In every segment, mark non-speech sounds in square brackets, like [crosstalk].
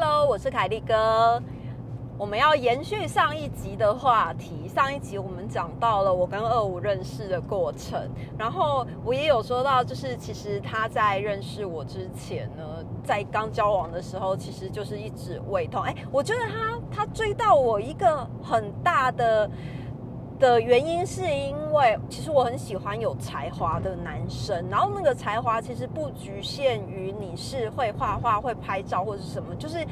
Hello，我是凯利哥。我们要延续上一集的话题。上一集我们讲到了我跟二五认识的过程，然后我也有说到，就是其实他在认识我之前呢，在刚交往的时候，其实就是一直胃痛。哎，我觉得他他追到我一个很大的。的原因是因为，其实我很喜欢有才华的男生，然后那个才华其实不局限于你是会画画、会拍照或者是什么，就是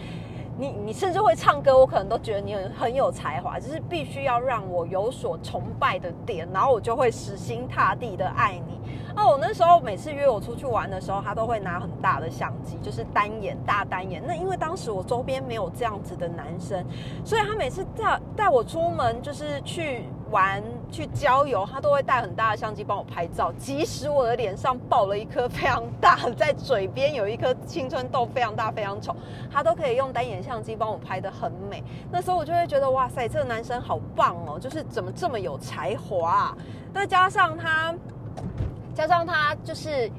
你你甚至会唱歌，我可能都觉得你很很有才华，就是必须要让我有所崇拜的点，然后我就会死心塌地的爱你。哦，我那时候每次约我出去玩的时候，他都会拿很大的相机，就是单眼大单眼。那因为当时我周边没有这样子的男生，所以他每次带带我出门，就是去。玩去郊游，他都会带很大的相机帮我拍照。即使我的脸上爆了一颗非常大，在嘴边有一颗青春痘非常大非常丑，他都可以用单眼相机帮我拍的很美。那时候我就会觉得哇塞，这个男生好棒哦，就是怎么这么有才华？再加上他，加上他就是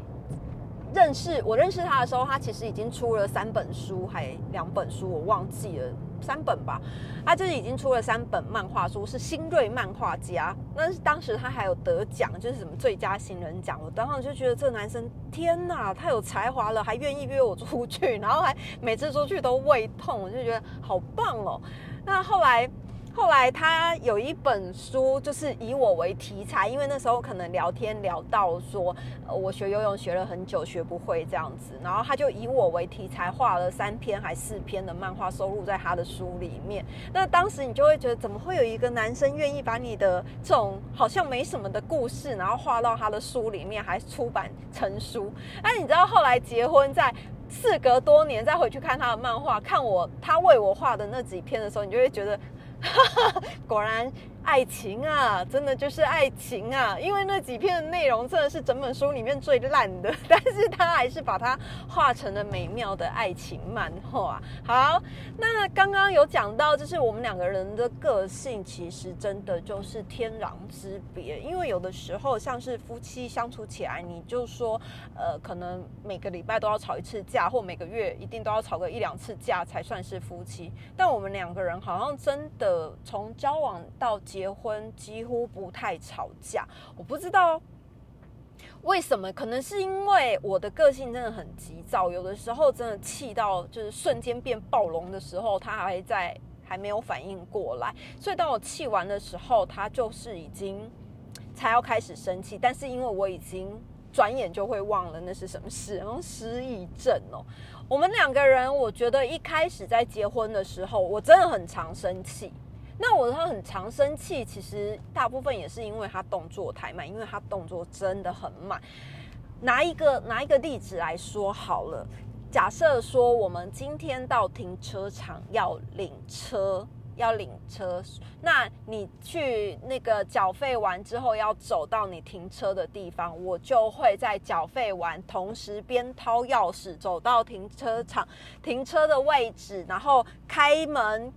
认识我认识他的时候，他其实已经出了三本书，还两本书我忘记了。三本吧，他就是已经出了三本漫画书，是新锐漫画家。那是当时他还有得奖，就是什么最佳新人奖。我当时就觉得这男生天哪，太有才华了，还愿意约我出去，然后还每次出去都胃痛，我就觉得好棒哦。那后来。后来他有一本书，就是以我为题材，因为那时候可能聊天聊到说，我学游泳学了很久学不会这样子，然后他就以我为题材画了三篇还四篇的漫画收录在他的书里面。那当时你就会觉得，怎么会有一个男生愿意把你的这种好像没什么的故事，然后画到他的书里面，还出版成书？[laughs] 那，你知道后来结婚在事隔多年再回去看他的漫画，看我他为我画的那几篇的时候，你就会觉得。[laughs] 果然。爱情啊，真的就是爱情啊！因为那几篇的内容真的是整本书里面最烂的，但是他还是把它画成了美妙的爱情漫画。好，那刚刚有讲到，就是我们两个人的个性其实真的就是天壤之别。因为有的时候像是夫妻相处起来，你就说，呃，可能每个礼拜都要吵一次架，或每个月一定都要吵个一两次架才算是夫妻。但我们两个人好像真的从交往到结婚几乎不太吵架，我不知道为什么，可能是因为我的个性真的很急躁，有的时候真的气到就是瞬间变暴龙的时候，他还在还没有反应过来，所以当我气完的时候，他就是已经才要开始生气，但是因为我已经转眼就会忘了那是什么事，然后失忆症哦。我们两个人，我觉得一开始在结婚的时候，我真的很常生气。那我他很常生气，其实大部分也是因为他动作太慢，因为他动作真的很慢。拿一个拿一个例子来说好了，假设说我们今天到停车场要领车，要领车，那你去那个缴费完之后要走到你停车的地方，我就会在缴费完同时边掏钥匙走到停车场停车的位置，然后开门。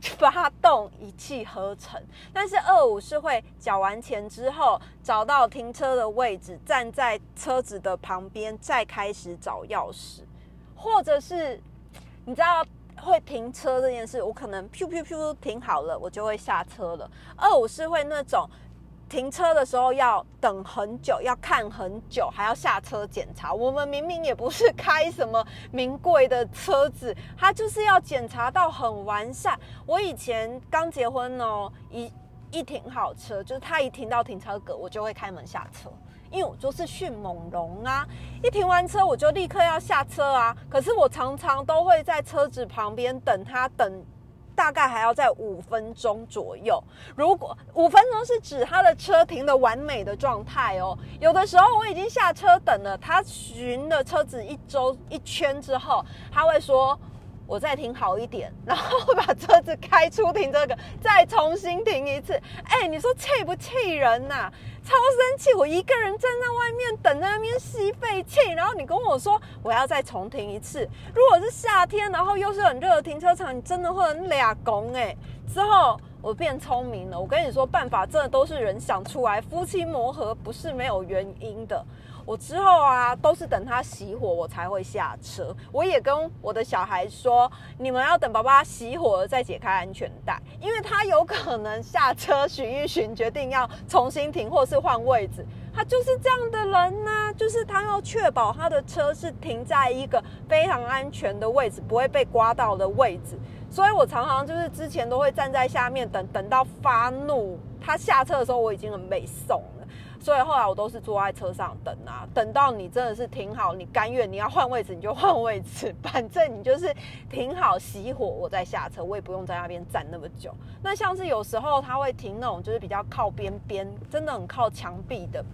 发动一气呵成，但是二五是会缴完钱之后找到停车的位置，站在车子的旁边，再开始找钥匙，或者是你知道会停车这件事，我可能噗噗噗停好了，我就会下车了。二五是会那种。停车的时候要等很久，要看很久，还要下车检查。我们明明也不是开什么名贵的车子，他就是要检查到很完善。我以前刚结婚哦，一一停好车，就是他一停到停车格，我就会开门下车，因为我就是迅猛龙啊！一停完车，我就立刻要下车啊。可是我常常都会在车子旁边等他等。大概还要在五分钟左右。如果五分钟是指他的车停的完美的状态哦，有的时候我已经下车等了，他巡了车子一周一圈之后，他会说。我再停好一点，然后把车子开出停车格，再重新停一次。哎，你说气不气人呐？超生气！我一个人站在外面等，在那边吸废气，然后你跟我说我要再重停一次。如果是夏天，然后又是很热的停车场，你真的会很俩拱哎。之后我变聪明了，我跟你说办法真的都是人想出来，夫妻磨合不是没有原因的。我之后啊都是等他熄火我才会下车。我也跟我的小孩说，你们要等爸爸熄火了再解开安全带，因为他有可能下车寻一寻，决定要重新停或是换位置。他就是这样的人呐，就是他要确保他的车是停在一个非常安全的位置，不会被刮到的位置。所以我常常就是之前都会站在下面等，等到发怒，他下车的时候我已经很被送。所以后来我都是坐在车上等啊，等到你真的是停好，你甘愿你要换位置你就换位置，反正你就是停好熄火，我再下车，我也不用在那边站那么久。那像是有时候他会停那种就是比较靠边边，真的很靠墙壁的。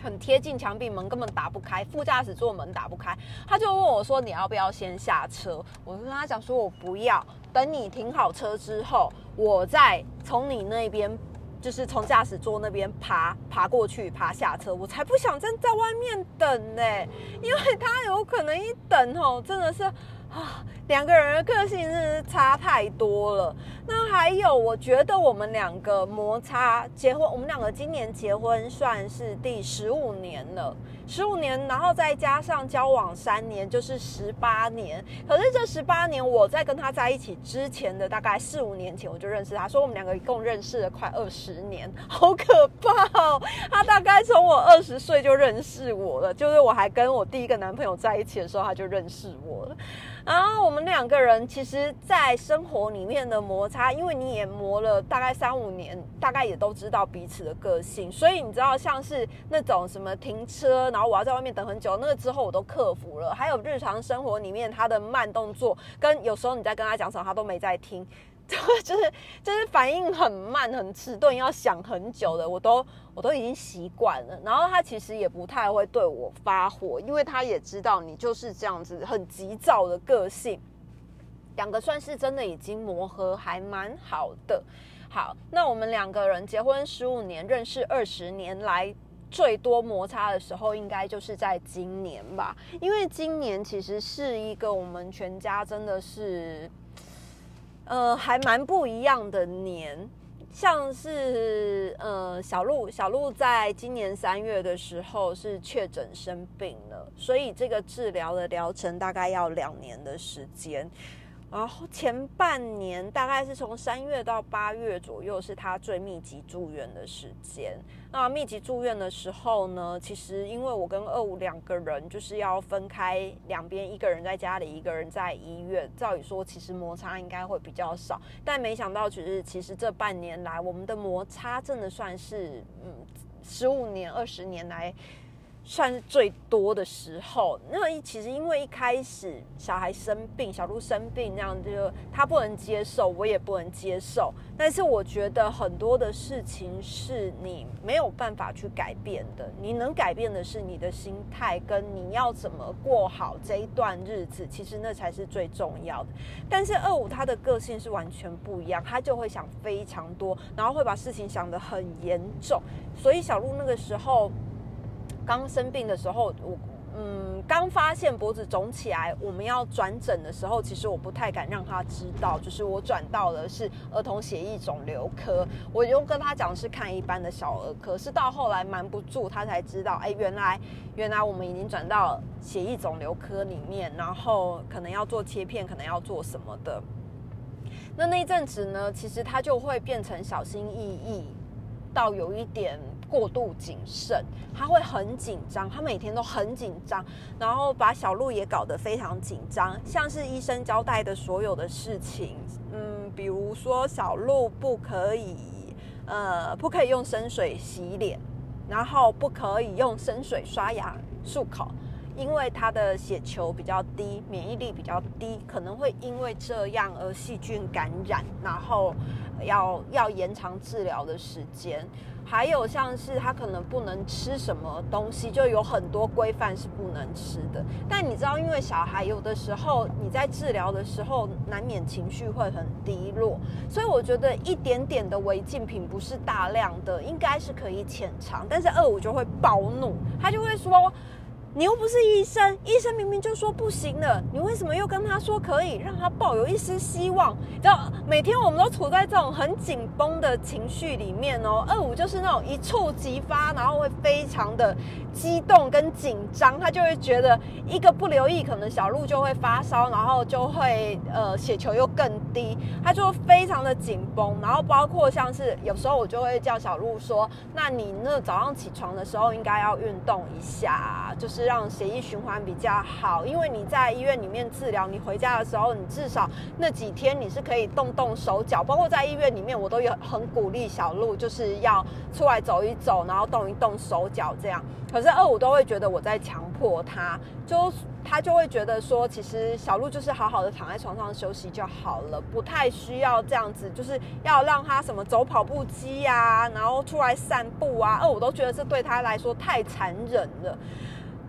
很贴近墙壁，门根本打不开，副驾驶座门打不开，他就问我说：“你要不要先下车？”我就跟他讲说：“我不要，等你停好车之后，我再从你那边，就是从驾驶座那边爬爬过去，爬下车，我才不想站在外面等呢，因为他有可能一等哦，真的是。”啊，两个人的个性是差太多了。那还有，我觉得我们两个摩擦结婚，我们两个今年结婚算是第十五年了。十五年，然后再加上交往三年，就是十八年。可是这十八年，我在跟他在一起之前的大概四五年前，我就认识他，说我们两个一共认识了快二十年，[laughs] 好可怕哦！他大概从我二十岁就认识我了，就是我还跟我第一个男朋友在一起的时候，他就认识我了。然后我们那两个人其实，在生活里面的摩擦，因为你也磨了大概三五年，大概也都知道彼此的个性，所以你知道，像是那种什么停车，然后我要在外面等很久，那个之后我都克服了。还有日常生活里面他的慢动作，跟有时候你在跟他讲什么，他都没在听。[laughs] 就是就是反应很慢很迟钝，要想很久的，我都我都已经习惯了。然后他其实也不太会对我发火，因为他也知道你就是这样子很急躁的个性。两个算是真的已经磨合还蛮好的。好，那我们两个人结婚十五年，认识二十年来最多摩擦的时候，应该就是在今年吧？因为今年其实是一个我们全家真的是。呃，还蛮不一样的年，像是呃小鹿，小鹿在今年三月的时候是确诊生病了，所以这个治疗的疗程大概要两年的时间。然后前半年大概是从三月到八月左右，是他最密集住院的时间。那密集住院的时候呢，其实因为我跟二五两个人就是要分开两边，一个人在家里，一个人在医院。照理说，其实摩擦应该会比较少，但没想到，其实其实这半年来，我们的摩擦真的算是嗯，十五年、二十年来。算是最多的时候，那其实因为一开始小孩生病，小鹿生病那样，就他不能接受，我也不能接受。但是我觉得很多的事情是你没有办法去改变的，你能改变的是你的心态跟你要怎么过好这一段日子，其实那才是最重要的。但是二五他的个性是完全不一样，他就会想非常多，然后会把事情想得很严重，所以小鹿那个时候。刚生病的时候，我嗯刚发现脖子肿起来，我们要转诊的时候，其实我不太敢让他知道，就是我转到的是儿童血液肿瘤科，我就跟他讲是看一般的小儿科，是到后来瞒不住他才知道，哎，原来原来我们已经转到血液肿瘤科里面，然后可能要做切片，可能要做什么的。那那一阵子呢，其实他就会变成小心翼翼，到有一点。过度谨慎，他会很紧张，他每天都很紧张，然后把小鹿也搞得非常紧张。像是医生交代的所有的事情，嗯，比如说小鹿不可以，呃，不可以用生水洗脸，然后不可以用生水刷牙漱口，因为他的血球比较低，免疫力比较低，可能会因为这样而细菌感染，然后要要延长治疗的时间。还有像是他可能不能吃什么东西，就有很多规范是不能吃的。但你知道，因为小孩有的时候你在治疗的时候，难免情绪会很低落，所以我觉得一点点的违禁品不是大量的，应该是可以浅尝。但是二五就会暴怒，他就会说：“你又不是医生，医生明明就说不行了，你为什么又跟他说可以，让他抱有一丝希望？知道每天我们都处在这种很紧绷的情绪里面哦。二五就是那种一触即发，然后会非常的激动跟紧张，他就会觉得一个不留意，可能小鹿就会发烧，然后就会呃血球又更低，他就非常的紧绷。然后包括像是有时候我就会叫小鹿说，那你那早上起床的时候应该要运动一下，就是。是让血液循环比较好，因为你在医院里面治疗，你回家的时候，你至少那几天你是可以动动手脚，包括在医院里面，我都有很鼓励小鹿，就是要出来走一走，然后动一动手脚这样。可是二五都会觉得我在强迫他，就他就会觉得说，其实小鹿就是好好的躺在床上休息就好了，不太需要这样子，就是要让他什么走跑步机啊，然后出来散步啊。二五都觉得这对他来说太残忍了。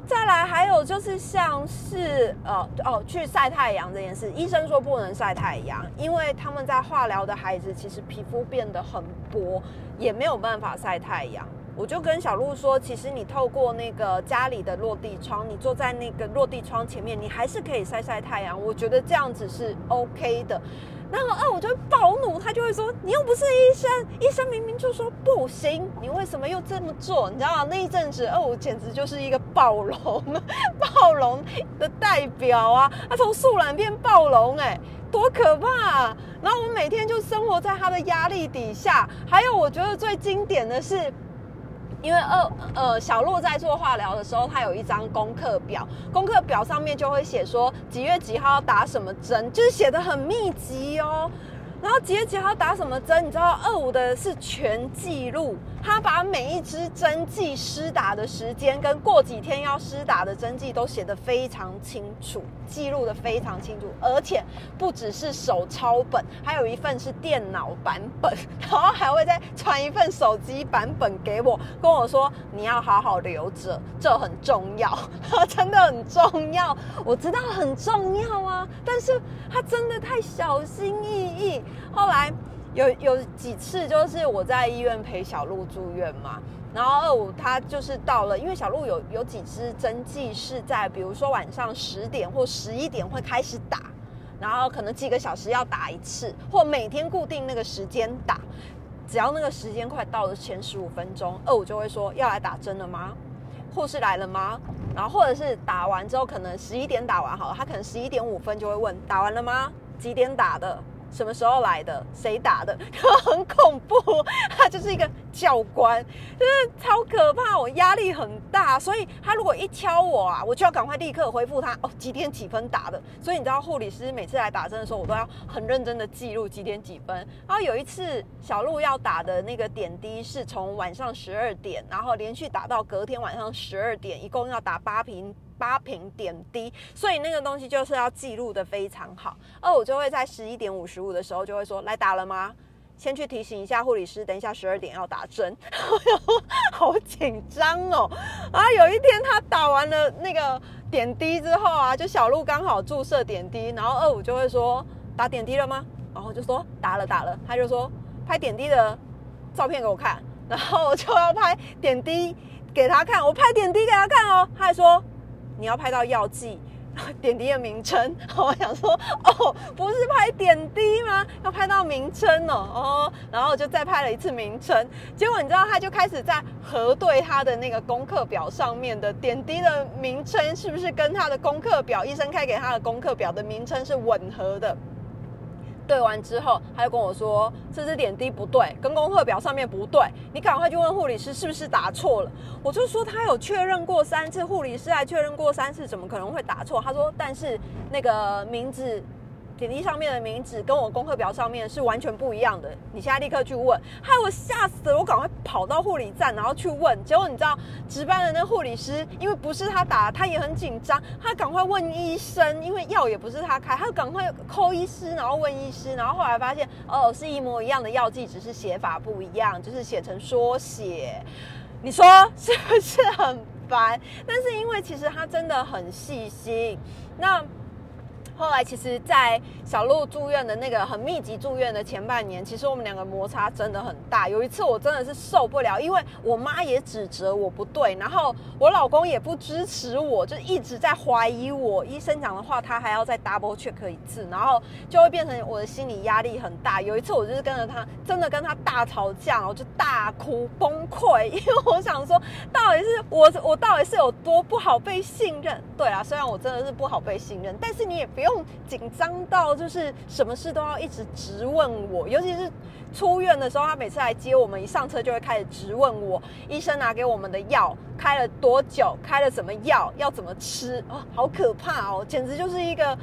再来，还有就是像是呃哦，去晒太阳这件事，医生说不能晒太阳，因为他们在化疗的孩子其实皮肤变得很薄，也没有办法晒太阳。我就跟小鹿说，其实你透过那个家里的落地窗，你坐在那个落地窗前面，你还是可以晒晒太阳。我觉得这样子是 OK 的。然后二五就会暴怒，他就会说：“你又不是医生，医生明明就说不行，你为什么又这么做？”你知道吗？那一阵子二五简直就是一个暴龙，[laughs] 暴龙的代表啊！他从树懒变暴龙，哎，多可怕！然后我们每天就生活在他的压力底下。还有，我觉得最经典的是。因为二呃小鹿在做化疗的时候，他有一张功课表，功课表上面就会写说几月几号要打什么针，就是写的很密集哦。然后几月几号打什么针，你知道二五的是全记录。他把每一支针剂施打的时间跟过几天要施打的针剂都写得非常清楚，记录的非常清楚，而且不只是手抄本，还有一份是电脑版本，然后还会再传一份手机版本给我，跟我说你要好好留着，这很重要，[laughs] 真的很重要，我知道很重要啊，但是他真的太小心翼翼，后来。有有几次就是我在医院陪小鹿住院嘛，然后二五他就是到了，因为小鹿有有几支针剂是在比如说晚上十点或十一点会开始打，然后可能几个小时要打一次，或每天固定那个时间打，只要那个时间快到了前十五分钟，二五就会说要来打针了吗？护士来了吗？然后或者是打完之后可能十一点打完好了，他可能十一点五分就会问打完了吗？几点打的？什么时候来的？谁打的？然 [laughs] 后很恐怖，他就是一个教官，就是超可怕，我压力很大，所以他如果一敲我啊，我就要赶快立刻回复他哦，几点几分打的？所以你知道护理师每次来打针的时候，我都要很认真的记录几点几分。然后有一次小鹿要打的那个点滴是从晚上十二点，然后连续打到隔天晚上十二点，一共要打八瓶。八瓶点滴，所以那个东西就是要记录的非常好。而我就会在十一点五十五的时候就会说：“来打了吗？先去提醒一下护理师，等一下十二点要打针。[laughs] ”好紧张哦！啊，有一天他打完了那个点滴之后啊，就小鹿刚好注射点滴，然后二五就会说：“打点滴了吗？”然后就说：“打了，打了。”他就说：“拍点滴的照片给我看。[laughs] ”然后我就要拍点滴给他看，我拍点滴给他看哦。他还说。你要拍到药剂 [laughs] 点滴的名称，[laughs] 我想说哦，不是拍点滴吗？要拍到名称哦哦，然后就再拍了一次名称，结果你知道他就开始在核对他的那个功课表上面的点滴的名称是不是跟他的功课表医生开给他的功课表的名称是吻合的。对完之后，他就跟我说：“这支点滴不对，跟功课表上面不对，你赶快去问护理师是不是打错了。”我就说他有确认过三次，护理师还确认过三次，怎么可能会打错？他说：“但是那个名字。”点滴上面的名字跟我功课表上面是完全不一样的，你现在立刻去问，害我吓死了！我赶快跑到护理站，然后去问，结果你知道值班的那护理师，因为不是他打，他也很紧张，他赶快问医生，因为药也不是他开，他赶快扣医师，然后问医师，然后后来发现哦，是一模一样的药剂，只是写法不一样，就是写成缩写，你说是不是很烦？但是因为其实他真的很细心，那。后来其实，在小鹿住院的那个很密集住院的前半年，其实我们两个摩擦真的很大。有一次我真的是受不了，因为我妈也指责我不对，然后我老公也不支持我，就一直在怀疑我。医生讲的话，他还要再 double check 一次，然后就会变成我的心理压力很大。有一次我就是跟着他，真的跟他大吵架，我就大哭崩溃，因为我想说，到底是我我到底是有多不好被信任？对啊，虽然我真的是不好被信任，但是你也不用。紧张到就是什么事都要一直质问我，尤其是出院的时候，他每次来接我们，一上车就会开始质问我，医生拿给我们的药开了多久，开了什么药，要怎么吃哦，好可怕哦，简直就是一个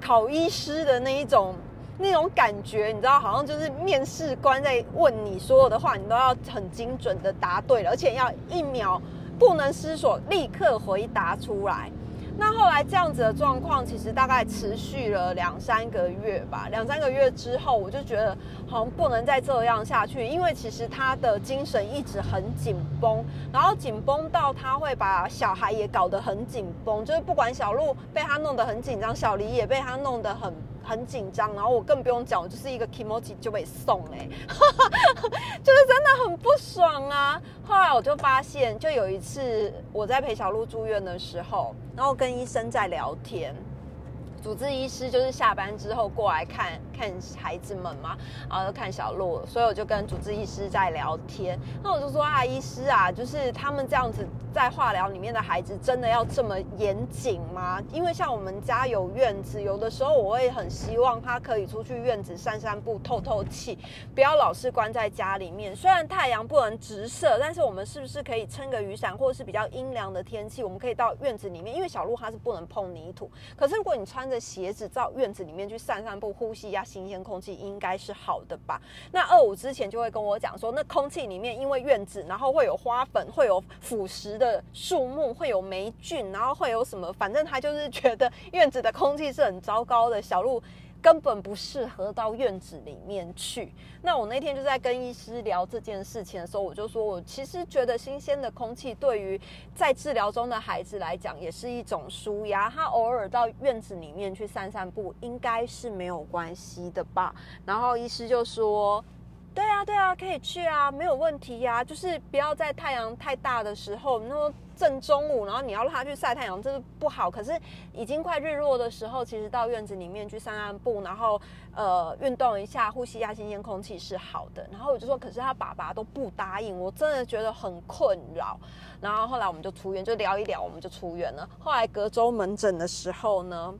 考医师的那一种那种感觉，你知道，好像就是面试官在问你所有的话，你都要很精准的答对了，而且要一秒不能思索，立刻回答出来。那后来这样子的状况，其实大概持续了两三个月吧。两三个月之后，我就觉得好像不能再这样下去，因为其实他的精神一直很紧绷，然后紧绷到他会把小孩也搞得很紧绷，就是不管小鹿被他弄得很紧张，小黎也被他弄得很。很紧张，然后我更不用讲，我就是一个 emoji 就被送哎，[laughs] 就是真的很不爽啊。后来我就发现，就有一次我在陪小鹿住院的时候，然后跟医生在聊天。主治医师就是下班之后过来看看孩子们嘛，然后就看小鹿，所以我就跟主治医师在聊天。那我就说啊，医师啊，就是他们这样子在化疗里面的孩子，真的要这么严谨吗？因为像我们家有院子，有的时候我会很希望他可以出去院子散散步、透透气，不要老是关在家里面。虽然太阳不能直射，但是我们是不是可以撑个雨伞，或者是比较阴凉的天气，我们可以到院子里面？因为小鹿它是不能碰泥土，可是如果你穿的鞋子到院子里面去散散步，呼吸一下新鲜空气，应该是好的吧？那二五之前就会跟我讲说，那空气里面因为院子，然后会有花粉，会有腐蚀的树木，会有霉菌，然后会有什么？反正他就是觉得院子的空气是很糟糕的。小路。根本不适合到院子里面去。那我那天就在跟医师聊这件事情的时候，我就说我其实觉得新鲜的空气对于在治疗中的孩子来讲也是一种舒压。他偶尔到院子里面去散散步，应该是没有关系的吧？然后医师就说。对啊，对啊，可以去啊，没有问题呀。就是不要在太阳太大的时候，那正中午，然后你要让他去晒太阳，这是不好。可是已经快日落的时候，其实到院子里面去散散步，然后呃运动一下，呼吸一下新鲜空气是好的。然后我就说，可是他爸爸都不答应，我真的觉得很困扰。然后后来我们就出院，就聊一聊，我们就出院了。后来隔周门诊的时候呢？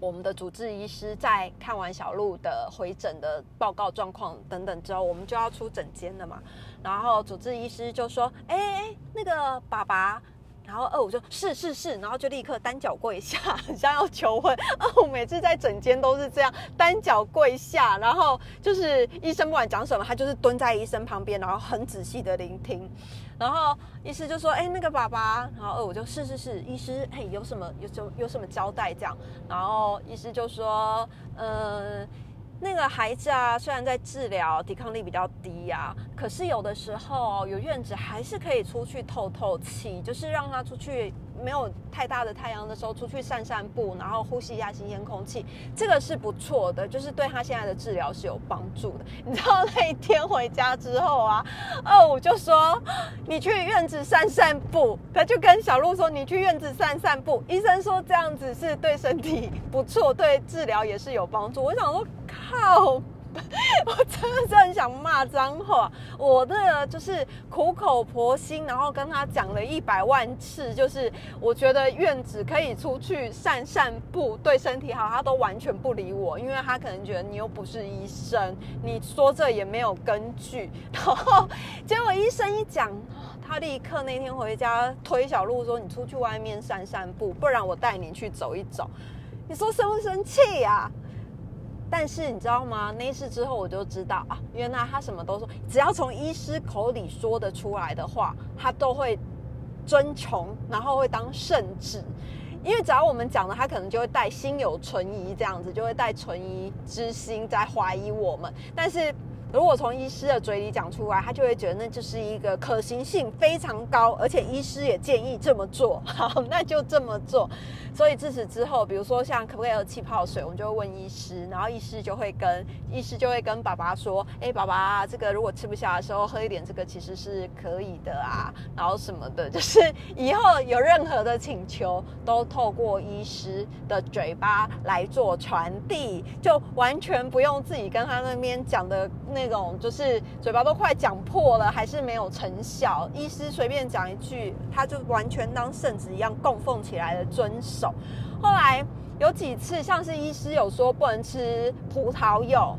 我们的主治医师在看完小鹿的回诊的报告状况等等之后，我们就要出诊间了嘛。然后主治医师就说：“哎哎，那个爸爸。”然后二五就是是是，然后就立刻单脚跪下，很像要求婚。二五每次在诊间都是这样单脚跪下，然后就是医生不管讲什么，他就是蹲在医生旁边，然后很仔细的聆听。然后医师就说：“哎，那个爸爸。”然后二五就是是是，医师嘿有什么有有有什么交代这样？然后医师就说：“嗯。”那个孩子啊，虽然在治疗，抵抗力比较低啊，可是有的时候有院子还是可以出去透透气，就是让他出去。没有太大的太阳的时候，出去散散步，然后呼吸一下新鲜空气，这个是不错的，就是对他现在的治疗是有帮助的。[laughs] 你知道那一天回家之后啊，二五就说你去院子散散步，他就跟小鹿说你去院子散散步，医生说这样子是对身体不错，对治疗也是有帮助。我想说靠。[laughs] 我真的是很想骂脏话，我的就是苦口婆心，然后跟他讲了一百万次，就是我觉得院子可以出去散散步，对身体好，他都完全不理我，因为他可能觉得你又不是医生，你说这也没有根据。然后结果医生一讲，他立刻那天回家推小路说：“你出去外面散散步，不然我带你去走一走。”你说生不生气呀？但是你知道吗？那次之后我就知道啊，原来他什么都说，只要从医师口里说得出来的话，他都会遵从，然后会当圣旨。因为只要我们讲了，他可能就会带心有存疑，这样子就会带存疑之心在怀疑我们。但是如果从医师的嘴里讲出来，他就会觉得那就是一个可行性非常高，而且医师也建议这么做。[laughs] 好，那就这么做。所以自此之后，比如说像可不可以喝气泡水，我们就会问医师，然后医师就会跟医师就会跟爸爸说：“哎，爸爸，这个如果吃不下的时候喝一点这个其实是可以的啊。”然后什么的，就是以后有任何的请求都透过医师的嘴巴来做传递，就完全不用自己跟他那边讲的那种，就是嘴巴都快讲破了，还是没有成效。医师随便讲一句，他就完全当圣旨一样供奉起来的遵守。后来有几次，像是医师有说不能吃葡萄柚。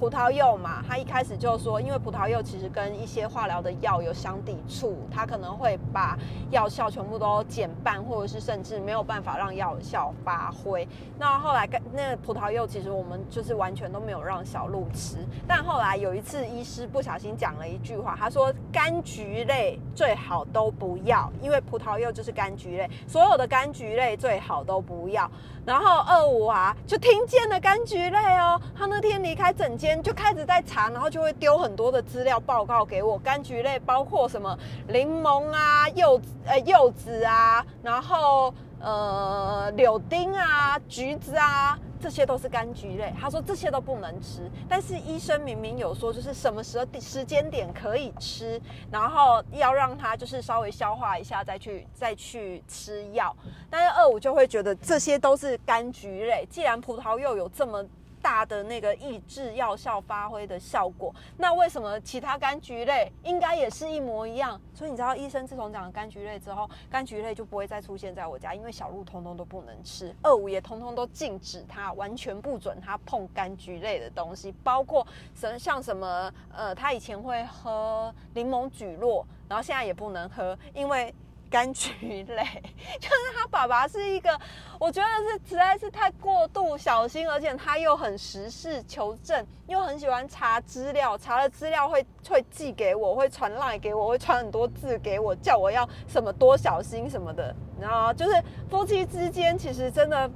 葡萄柚嘛，他一开始就说，因为葡萄柚其实跟一些化疗的药有相抵触，它可能会把药效全部都减半，或者是甚至没有办法让药效发挥。那后来，那个葡萄柚其实我们就是完全都没有让小鹿吃。但后来有一次，医师不小心讲了一句话，他说柑橘类最好都不要，因为葡萄柚就是柑橘类，所有的柑橘类最好都不要。然后二五啊，就听见了柑橘类哦，他那天离开整间。就开始在查，然后就会丢很多的资料报告给我。柑橘类包括什么柠檬啊、柚呃柚子啊，然后呃柳丁啊、橘子啊，这些都是柑橘类。他说这些都不能吃，但是医生明明有说，就是什么时候时间点可以吃，然后要让他就是稍微消化一下再去再去吃药。但是二五就会觉得这些都是柑橘类，既然葡萄柚有这么。大的那个抑制药效发挥的效果，那为什么其他柑橘类应该也是一模一样？所以你知道，医生自从讲了柑橘类之后，柑橘类就不会再出现在我家，因为小鹿通通都不能吃，二五也通通都禁止它，完全不准它碰柑橘类的东西，包括什像什么呃，他以前会喝柠檬菊络，然后现在也不能喝，因为。柑橘类，[laughs] 就是他爸爸是一个，我觉得是实在是太过度小心，而且他又很实事求是，又很喜欢查资料，查了资料会会寄给我，会传赖给我，会传很多字给我，叫我要什么多小心什么的。然后就是夫妻之间，其实真的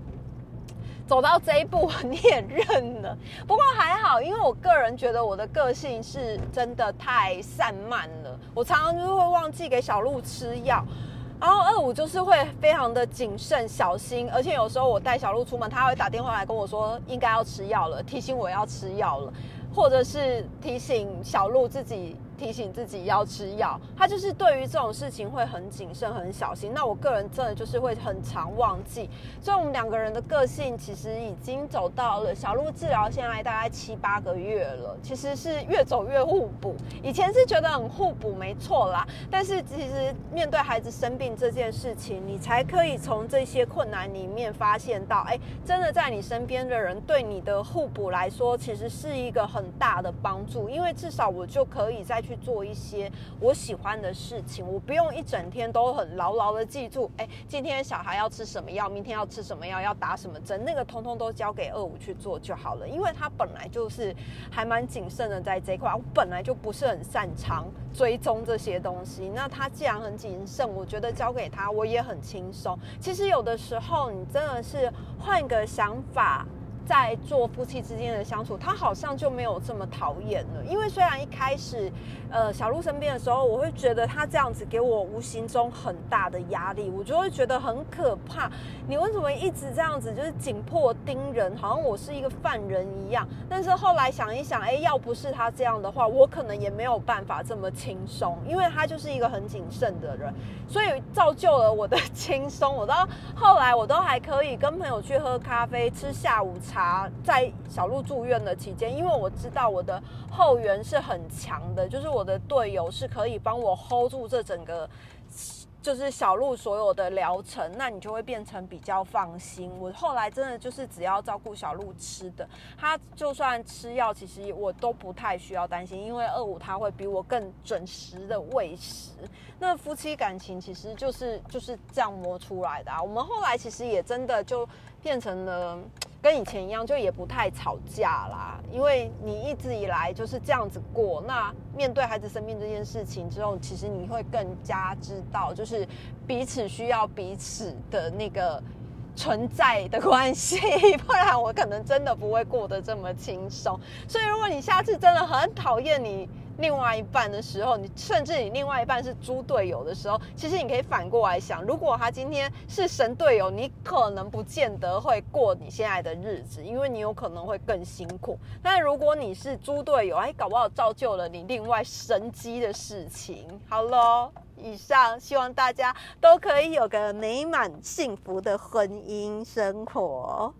走到这一步 [laughs] 你也认了。不过还好，因为我个人觉得我的个性是真的太散漫了，我常常就是会忘记给小鹿吃药。然后二五就是会非常的谨慎小心，而且有时候我带小鹿出门，他会打电话来跟我说应该要吃药了，提醒我要吃药了，或者是提醒小鹿自己。提醒自己要吃药，他就是对于这种事情会很谨慎、很小心。那我个人真的就是会很常忘记，所以我们两个人的个性其实已经走到了小鹿治疗现在大概七八个月了，其实是越走越互补。以前是觉得很互补，没错啦。但是其实面对孩子生病这件事情，你才可以从这些困难里面发现到，哎，真的在你身边的人对你的互补来说，其实是一个很大的帮助，因为至少我就可以在。去做一些我喜欢的事情，我不用一整天都很牢牢的记住，哎，今天小孩要吃什么药，明天要吃什么药，要打什么针，那个通通都交给二五去做就好了，因为他本来就是还蛮谨慎的在这块，我本来就不是很擅长追踪这些东西，那他既然很谨慎，我觉得交给他我也很轻松。其实有的时候你真的是换个想法。在做夫妻之间的相处，他好像就没有这么讨厌了。因为虽然一开始，呃，小鹿生病的时候，我会觉得他这样子给我无形中很大的压力，我就会觉得很可怕。你为什么一直这样子，就是紧迫盯人，好像我是一个犯人一样？但是后来想一想，哎，要不是他这样的话，我可能也没有办法这么轻松，因为他就是一个很谨慎的人，所以造就了我的 [laughs] 轻松。我到后来，我都还可以跟朋友去喝咖啡，吃下午茶。在小鹿住院的期间，因为我知道我的后援是很强的，就是我的队友是可以帮我 hold 住这整个。就是小鹿所有的疗程，那你就会变成比较放心。我后来真的就是只要照顾小鹿吃的，他就算吃药，其实我都不太需要担心，因为二五他会比我更准时的喂食。那夫妻感情其实就是就是这样磨出来的啊。我们后来其实也真的就变成了跟以前一样，就也不太吵架啦。因为你一直以来就是这样子过，那面对孩子生病这件事情之后，其实你会更加知道就是。彼此需要彼此的那个存在的关系，[laughs] 不然我可能真的不会过得这么轻松。所以，如果你下次真的很讨厌你另外一半的时候，你甚至你另外一半是猪队友的时候，其实你可以反过来想，如果他今天是神队友，你可能不见得会过你现在的日子，因为你有可能会更辛苦。但如果你是猪队友，哎，搞不好造就了你另外神机的事情。好喽。以上，希望大家都可以有个美满幸福的婚姻生活。